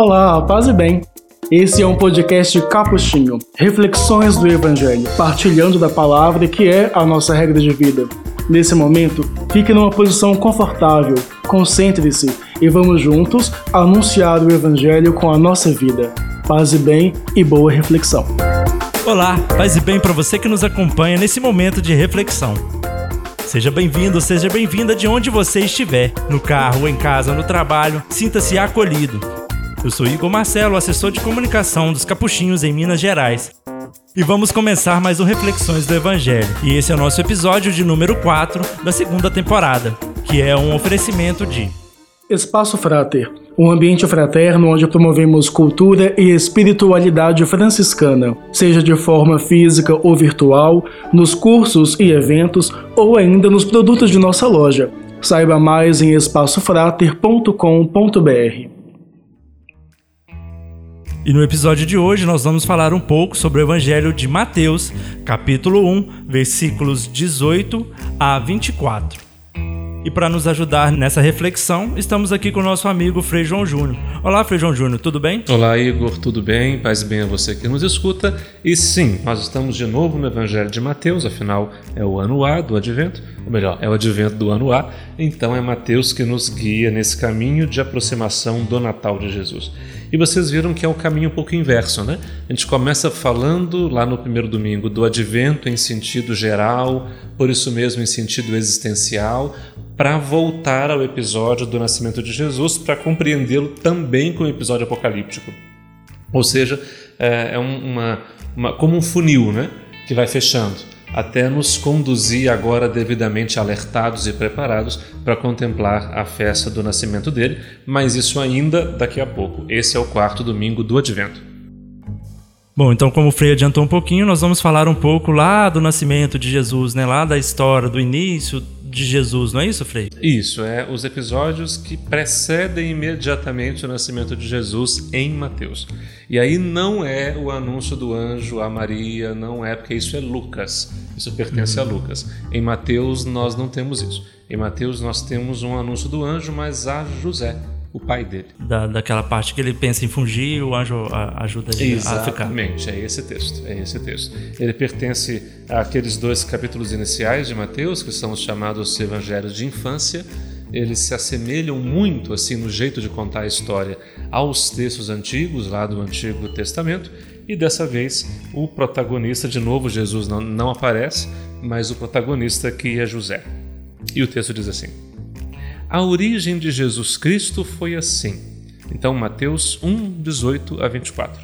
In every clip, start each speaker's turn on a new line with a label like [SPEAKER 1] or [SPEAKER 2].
[SPEAKER 1] Olá, paz e bem. Esse é um podcast capuchinho, reflexões do Evangelho, partilhando da palavra que é a nossa regra de vida. Nesse momento, fique numa posição confortável, concentre-se e vamos juntos anunciar o Evangelho com a nossa vida. Paz e bem e boa reflexão.
[SPEAKER 2] Olá, paz e bem para você que nos acompanha nesse momento de reflexão. Seja bem-vindo, seja bem-vinda de onde você estiver, no carro, em casa, no trabalho, sinta-se acolhido. Eu sou Igor Marcelo, assessor de comunicação dos Capuchinhos em Minas Gerais. E vamos começar mais um Reflexões do Evangelho. E esse é o nosso episódio de número 4 da segunda temporada, que é um oferecimento de
[SPEAKER 1] Espaço Frater, um ambiente fraterno onde promovemos cultura e espiritualidade franciscana, seja de forma física ou virtual, nos cursos e eventos ou ainda nos produtos de nossa loja. Saiba mais em espaçofrater.com.br.
[SPEAKER 2] E no episódio de hoje nós vamos falar um pouco sobre o Evangelho de Mateus, capítulo 1, versículos 18 a 24. E para nos ajudar nessa reflexão, estamos aqui com o nosso amigo Frei João Júnior. Olá, Frei João Júnior, tudo bem?
[SPEAKER 3] Olá, Igor, tudo bem? Paz bem a você que nos escuta. E sim, nós estamos de novo no Evangelho de Mateus, afinal é o ano A do Advento, ou melhor, é o Advento do ano A, então é Mateus que nos guia nesse caminho de aproximação do Natal de Jesus. E vocês viram que é um caminho um pouco inverso, né? A gente começa falando lá no primeiro domingo do advento em sentido geral, por isso mesmo em sentido existencial, para voltar ao episódio do nascimento de Jesus, para compreendê-lo também como episódio apocalíptico. Ou seja, é, é uma, uma, como um funil, né? Que vai fechando até nos conduzir agora devidamente alertados e preparados para contemplar a festa do nascimento dele, mas isso ainda daqui a pouco. Esse é o quarto domingo do Advento.
[SPEAKER 2] Bom, então como o Frei adiantou um pouquinho, nós vamos falar um pouco lá do nascimento de Jesus, né? Lá da história, do início de Jesus, não é isso, Frei?
[SPEAKER 3] Isso, é os episódios que precedem imediatamente o nascimento de Jesus em Mateus. E aí não é o anúncio do anjo a Maria, não é porque isso é Lucas, isso pertence a uhum. Lucas. Em Mateus nós não temos isso. Em Mateus nós temos um anúncio do anjo, mas a José o pai dele.
[SPEAKER 2] Da, daquela parte que ele pensa em fugir, o anjo ajuda ele
[SPEAKER 3] Exatamente,
[SPEAKER 2] a ficar.
[SPEAKER 3] Exatamente, é esse texto, é esse texto. Ele pertence àqueles dois capítulos iniciais de Mateus, que são os chamados evangelhos de infância. Eles se assemelham muito, assim, no jeito de contar a história aos textos antigos, lá do Antigo Testamento, e dessa vez o protagonista, de novo, Jesus não, não aparece, mas o protagonista que é José. E o texto diz assim: a origem de Jesus Cristo foi assim. Então, Mateus 1, 18 a 24.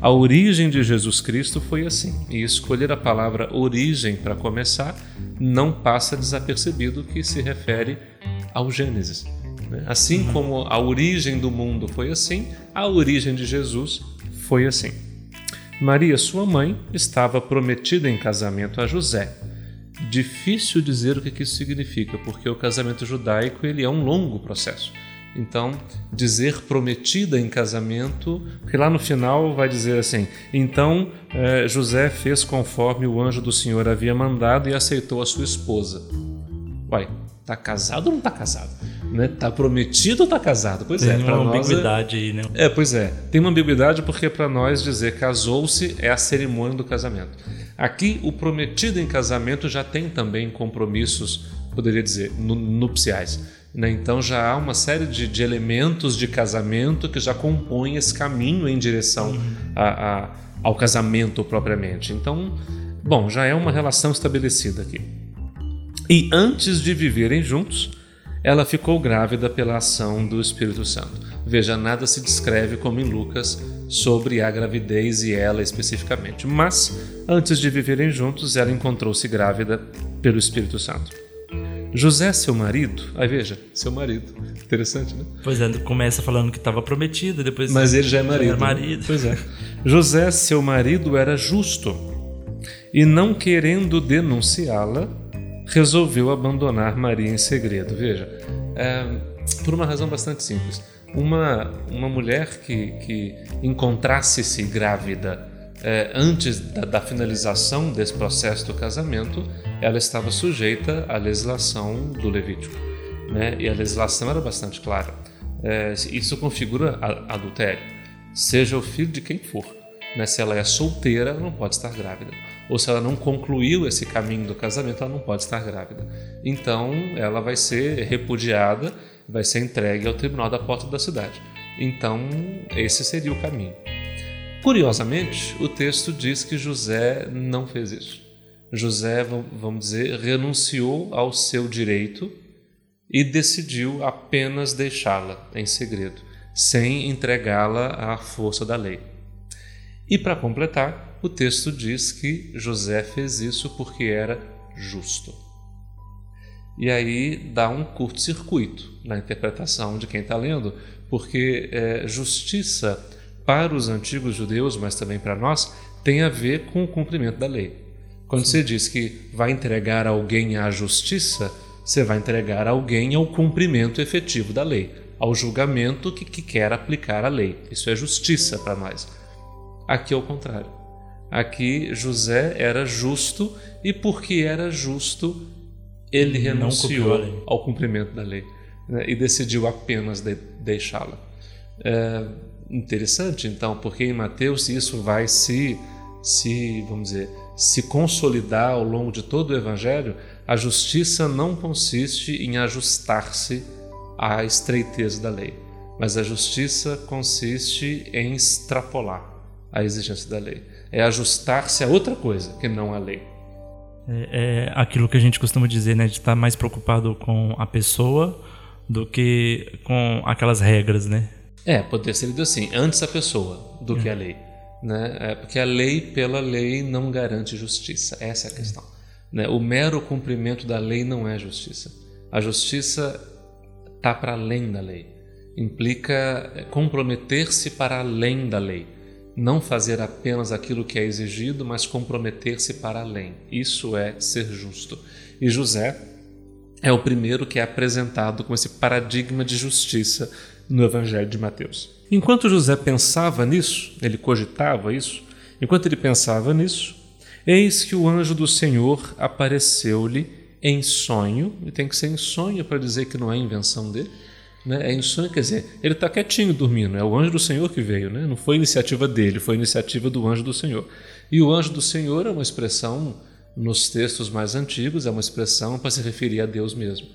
[SPEAKER 3] A origem de Jesus Cristo foi assim, e escolher a palavra origem para começar não passa desapercebido que se refere ao Gênesis. Né? Assim como a origem do mundo foi assim, a origem de Jesus foi assim. Maria, sua mãe, estava prometida em casamento a José Difícil dizer o que isso significa, porque o casamento judaico ele é um longo processo. Então, dizer prometida em casamento, porque lá no final vai dizer assim: então eh, José fez conforme o anjo do Senhor havia mandado e aceitou a sua esposa. Uai, tá casado ou não tá casado? Né? Tá prometido ou tá casado?
[SPEAKER 2] Pois é, tem é, uma é ambiguidade
[SPEAKER 3] é...
[SPEAKER 2] aí, né?
[SPEAKER 3] É, pois é. Tem uma ambiguidade porque para nós dizer casou-se é a cerimônia do casamento. Aqui, o prometido em casamento já tem também compromissos, poderia dizer, nupciais. Né? Então já há uma série de, de, elementos de casamento que já compõem esse caminho em direção uhum. a, a, ao casamento propriamente. Então, bom, já é uma relação estabelecida aqui. E antes de viverem juntos, ela ficou grávida pela ação do Espírito Santo. Veja, nada se descreve como em Lucas sobre a gravidez e ela especificamente. Mas, antes de viverem juntos, ela encontrou-se grávida pelo Espírito Santo. José, seu marido, aí veja, seu marido, interessante, né?
[SPEAKER 2] Pois é, começa falando que estava prometida, depois.
[SPEAKER 3] Mas ele já é marido. Já é
[SPEAKER 2] marido.
[SPEAKER 3] Né? Pois é. José, seu marido, era justo e, não querendo denunciá-la, resolveu abandonar Maria em segredo. Veja, é, por uma razão bastante simples. Uma, uma mulher que, que encontrasse-se grávida é, antes da, da, finalização desse processo do casamento, ela estava sujeita à legislação do Levítico. Né? E a legislação era bastante clara. É, isso configura adultério, seja o filho de quem for. Né? Se ela é solteira, ela não pode estar grávida. Ou se ela não concluiu esse caminho do casamento, ela não pode estar grávida. Então, ela vai ser repudiada, vai ser entregue ao tribunal da porta da cidade. Então, esse seria o caminho. Curiosamente, o texto diz que José não fez isso. José, vamos dizer, renunciou ao seu direito e decidiu apenas deixá-la em segredo, sem entregá-la à força da lei. E para completar, o texto diz que José fez isso porque era justo. E aí dá um curto-circuito na interpretação de quem está lendo, porque é, justiça para os antigos judeus, mas também para nós, tem a ver com o cumprimento da lei. Quando Sim. você diz que vai entregar alguém à justiça, você vai entregar alguém ao cumprimento efetivo da lei, ao julgamento que, que quer aplicar a lei. Isso é justiça para nós. Aqui é o contrário. Aqui José era justo e porque era justo, ele renunciou ao cumprimento da lei né, e decidiu apenas de, deixá-la. É interessante, então, porque em Mateus isso vai se, se, vamos dizer, se consolidar ao longo de todo o Evangelho. A justiça não consiste em ajustar-se à estreiteza da lei, mas a justiça consiste em extrapolar a exigência da lei. É ajustar-se a outra coisa que não a lei.
[SPEAKER 2] É, é, aquilo que a gente costuma dizer, né? De estar mais preocupado com a pessoa do que com aquelas regras, né?
[SPEAKER 3] É, poderia ser lido assim, antes a pessoa do é. que a lei. Né? É, porque a lei, pela lei, não garante justiça. Essa é a questão. Né? O mero cumprimento da lei não é justiça. A justiça está para além da lei. Implica é, comprometer-se para além da lei não fazer apenas aquilo que é exigido, mas comprometer-se para além. Isso é ser justo. E José é o primeiro que é apresentado com esse paradigma de justiça no Evangelho de Mateus. Enquanto José pensava nisso, ele cogitava isso, enquanto ele pensava nisso, eis que o anjo do Senhor apareceu-lhe em sonho, e tem que ser em sonho para dizer que não é invenção dele né? É insônia, quer dizer, ele está quietinho dormindo, é o anjo do Senhor que veio, né? não foi iniciativa dele, foi iniciativa do anjo do Senhor. E o anjo do Senhor é uma expressão, nos textos mais antigos, é uma expressão para se referir a Deus mesmo.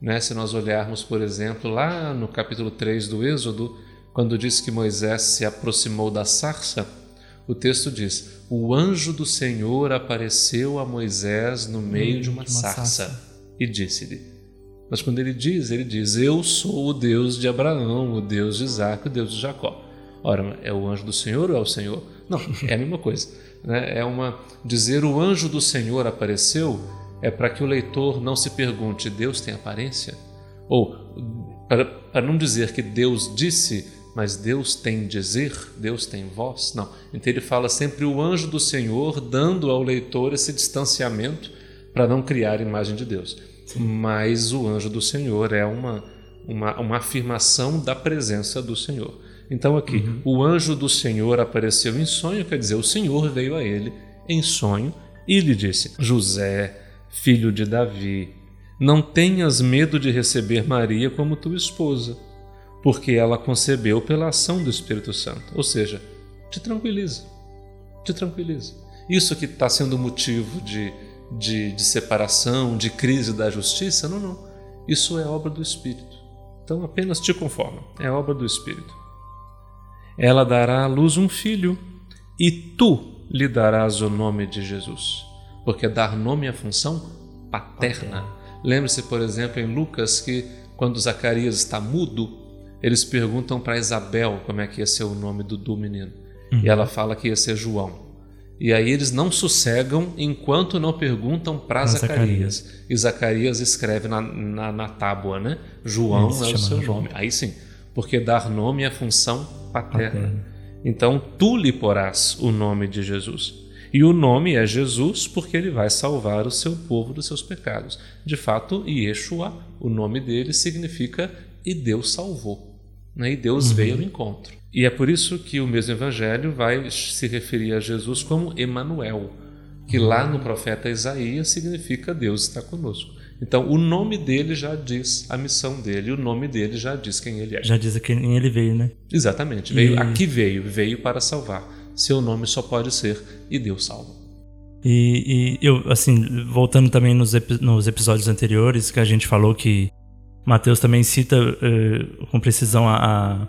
[SPEAKER 3] Né? Se nós olharmos, por exemplo, lá no capítulo 3 do Êxodo, quando diz que Moisés se aproximou da sarça, o texto diz: O anjo do Senhor apareceu a Moisés no meio de uma, de uma sarça, sarça e disse-lhe mas quando ele diz, ele diz: Eu sou o Deus de Abraão, o Deus de Isaac, o Deus de Jacó. Ora, é o anjo do Senhor ou é o Senhor? Não, é a mesma coisa. Né? É uma dizer o anjo do Senhor apareceu é para que o leitor não se pergunte: Deus tem aparência? Ou para, para não dizer que Deus disse, mas Deus tem dizer, Deus tem voz? Não. Então ele fala sempre o anjo do Senhor, dando ao leitor esse distanciamento para não criar imagem de Deus mas o anjo do Senhor é uma, uma, uma afirmação da presença do Senhor. Então, aqui, uhum. o anjo do Senhor apareceu em sonho, quer dizer, o Senhor veio a ele em sonho e lhe disse: José, filho de Davi, não tenhas medo de receber Maria como tua esposa, porque ela concebeu pela ação do Espírito Santo. Ou seja, te tranquiliza, te tranquiliza. Isso que está sendo motivo de de, de separação, de crise da justiça. Não, não. Isso é obra do Espírito. Então apenas te conforma. É obra do Espírito. Ela dará à luz um filho e tu lhe darás o nome de Jesus. Porque dar nome é função paterna. Lembre-se, por exemplo, em Lucas que quando Zacarias está mudo, eles perguntam para Isabel como é que ia ser o nome do, do menino. Uhum. E ela fala que ia ser João. E aí eles não sossegam enquanto não perguntam para Zacarias. Zacarias. E Zacarias escreve na, na, na tábua, né? João é o seu João. nome. Aí sim, porque dar nome é função paterna. paterna. Então tu lhe porás o nome de Jesus. E o nome é Jesus porque ele vai salvar o seu povo dos seus pecados. De fato, Yeshua, o nome dele significa e Deus salvou. Né? E Deus uhum. veio ao encontro. E é por isso que o mesmo evangelho vai se referir a Jesus como Emanuel, que lá no profeta Isaías significa Deus está conosco. Então, o nome dele já diz a missão dele, o nome dele já diz quem ele é.
[SPEAKER 2] Já diz a quem ele veio, né?
[SPEAKER 3] Exatamente. Veio, e... Aqui veio, veio para salvar. Seu nome só pode ser e Deus salva.
[SPEAKER 2] E, e eu, assim, voltando também nos, nos episódios anteriores, que a gente falou que Mateus também cita uh, com precisão a, a,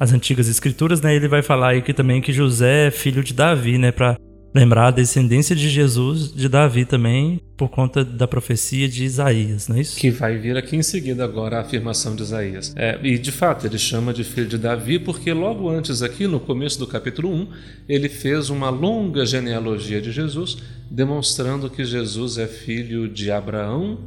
[SPEAKER 2] as antigas escrituras, né? Ele vai falar aí que também que José é filho de Davi, né? Para lembrar a descendência de Jesus, de Davi também, por conta da profecia de Isaías, não é isso?
[SPEAKER 3] Que vai vir aqui em seguida agora a afirmação de Isaías. É, e de fato, ele chama de filho de Davi porque logo antes aqui, no começo do capítulo 1, ele fez uma longa genealogia de Jesus, demonstrando que Jesus é filho de Abraão,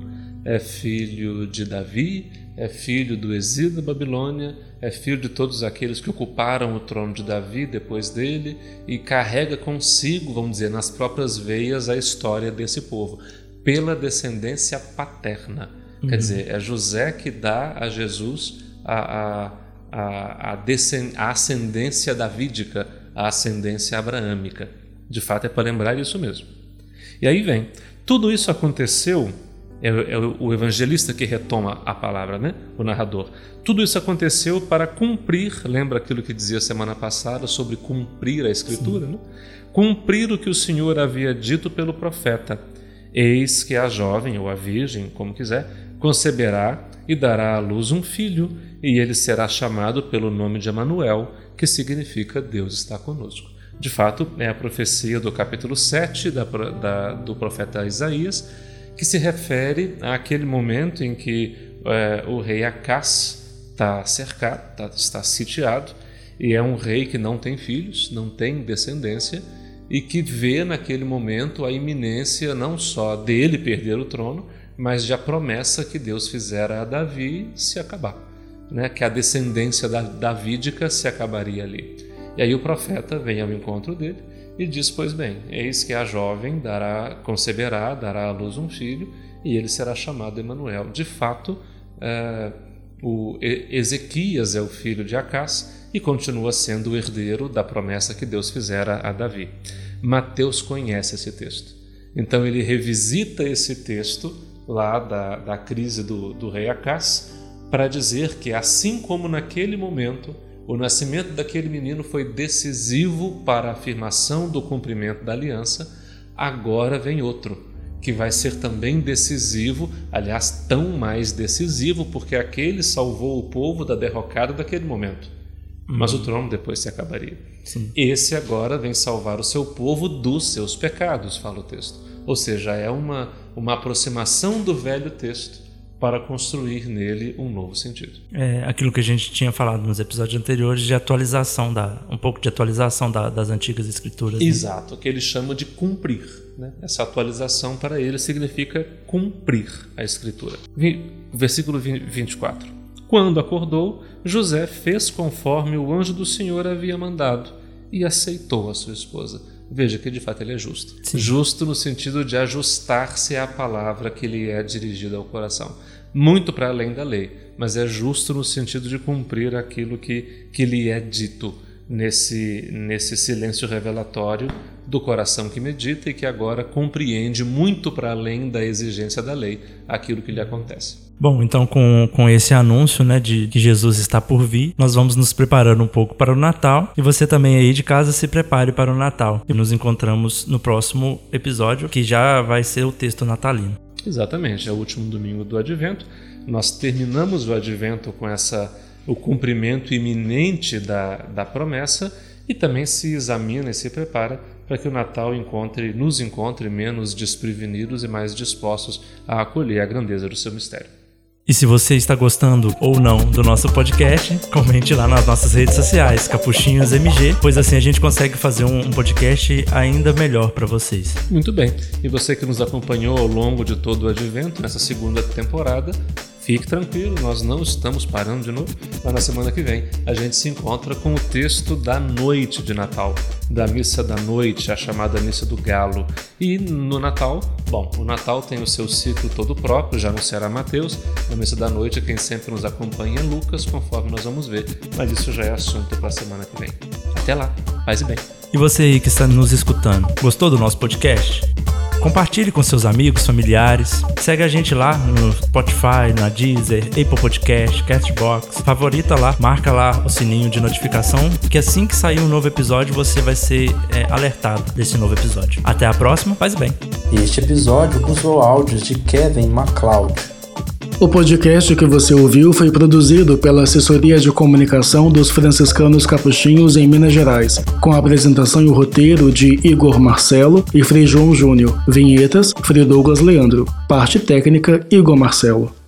[SPEAKER 3] é filho de Davi, é filho do exílio da Babilônia, é filho de todos aqueles que ocuparam o trono de Davi depois dele e carrega consigo, vamos dizer, nas próprias veias a história desse povo, pela descendência paterna. Uhum. Quer dizer, é José que dá a Jesus a, a, a, a, a ascendência davídica, a ascendência abraâmica. De fato, é para lembrar isso mesmo. E aí vem, tudo isso aconteceu é, é o evangelista que retoma a palavra, né? o narrador. Tudo isso aconteceu para cumprir, lembra aquilo que dizia semana passada sobre cumprir a Escritura? Né? Cumprir o que o Senhor havia dito pelo profeta. Eis que a jovem, ou a virgem, como quiser, conceberá e dará à luz um filho, e ele será chamado pelo nome de Emanuel, que significa Deus está conosco. De fato, é a profecia do capítulo 7 da, da, do profeta Isaías, que se refere àquele momento em que é, o rei Acás está cercado, tá, está sitiado, e é um rei que não tem filhos, não tem descendência, e que vê naquele momento a iminência não só dele perder o trono, mas de a promessa que Deus fizera a Davi se acabar, né? que a descendência da davídica se acabaria ali. E aí o profeta vem ao encontro dele e diz: Pois bem, eis que a jovem dará, conceberá, dará à luz um filho, e ele será chamado Emanuel. De fato, é, o Ezequias é o filho de Acás e continua sendo o herdeiro da promessa que Deus fizera a Davi. Mateus conhece esse texto. Então ele revisita esse texto lá da, da crise do, do rei Acás para dizer que, assim como naquele momento o nascimento daquele menino foi decisivo para a afirmação do cumprimento da aliança. Agora vem outro, que vai ser também decisivo, aliás, tão mais decisivo, porque aquele salvou o povo da derrocada daquele momento. Mas o trono depois se acabaria. Sim. Esse agora vem salvar o seu povo dos seus pecados, fala o texto. Ou seja, é uma, uma aproximação do velho texto para construir nele um novo sentido.
[SPEAKER 2] É aquilo que a gente tinha falado nos episódios anteriores de atualização da um pouco de atualização da, das antigas escrituras.
[SPEAKER 3] Né? Exato, né? que ele chama de cumprir. Né? Essa atualização para ele significa cumprir a escritura. Versículo 24. Quando acordou, José fez conforme o anjo do Senhor havia mandado e aceitou a sua esposa. Veja que de fato ele é justo. Sim. Justo no sentido de ajustar-se à palavra que lhe é dirigida ao coração muito para além da lei, mas é justo no sentido de cumprir aquilo que, que lhe é dito nesse, nesse silêncio revelatório do coração que medita e que agora compreende muito para além da exigência da lei aquilo que lhe acontece.
[SPEAKER 2] Bom, então com, com esse anúncio né, de que Jesus está por vir, nós vamos nos preparando um pouco para o Natal e você também aí de casa se prepare para o Natal. E nos encontramos no próximo episódio, que já vai ser o texto natalino.
[SPEAKER 3] Exatamente, é o último domingo do Advento. Nós terminamos o Advento com essa o cumprimento iminente da, da promessa e também se examina e se prepara para que o Natal encontre, nos encontre menos desprevenidos e mais dispostos a acolher a grandeza do seu mistério.
[SPEAKER 2] E se você está gostando ou não do nosso podcast, comente lá nas nossas redes sociais, Capuchinhos MG, pois assim a gente consegue fazer um podcast ainda melhor para vocês.
[SPEAKER 3] Muito bem. E você que nos acompanhou ao longo de todo o advento, nessa segunda temporada, Fique tranquilo, nós não estamos parando de novo, mas na semana que vem a gente se encontra com o texto da noite de Natal, da missa da noite, a chamada missa do galo. E no Natal, bom, o Natal tem o seu ciclo todo próprio, já anunciará Mateus, na missa da noite quem sempre nos acompanha é Lucas, conforme nós vamos ver, mas isso já é assunto para a semana que vem. Até lá, paz e bem.
[SPEAKER 2] E você aí que está nos escutando, gostou do nosso podcast? Compartilhe com seus amigos, familiares. Segue a gente lá no Spotify, na Deezer, Apple Podcast, Castbox. Favorita lá, marca lá o sininho de notificação, que assim que sair um novo episódio você vai ser é, alertado desse novo episódio. Até a próxima, faz bem.
[SPEAKER 4] Este episódio usou áudios de Kevin MacLeod.
[SPEAKER 1] O podcast que você ouviu foi produzido pela Assessoria de Comunicação dos Franciscanos Capuchinhos em Minas Gerais, com a apresentação e o roteiro de Igor Marcelo e Frei João Júnior. Vinhetas, Frei Douglas Leandro. Parte técnica, Igor Marcelo.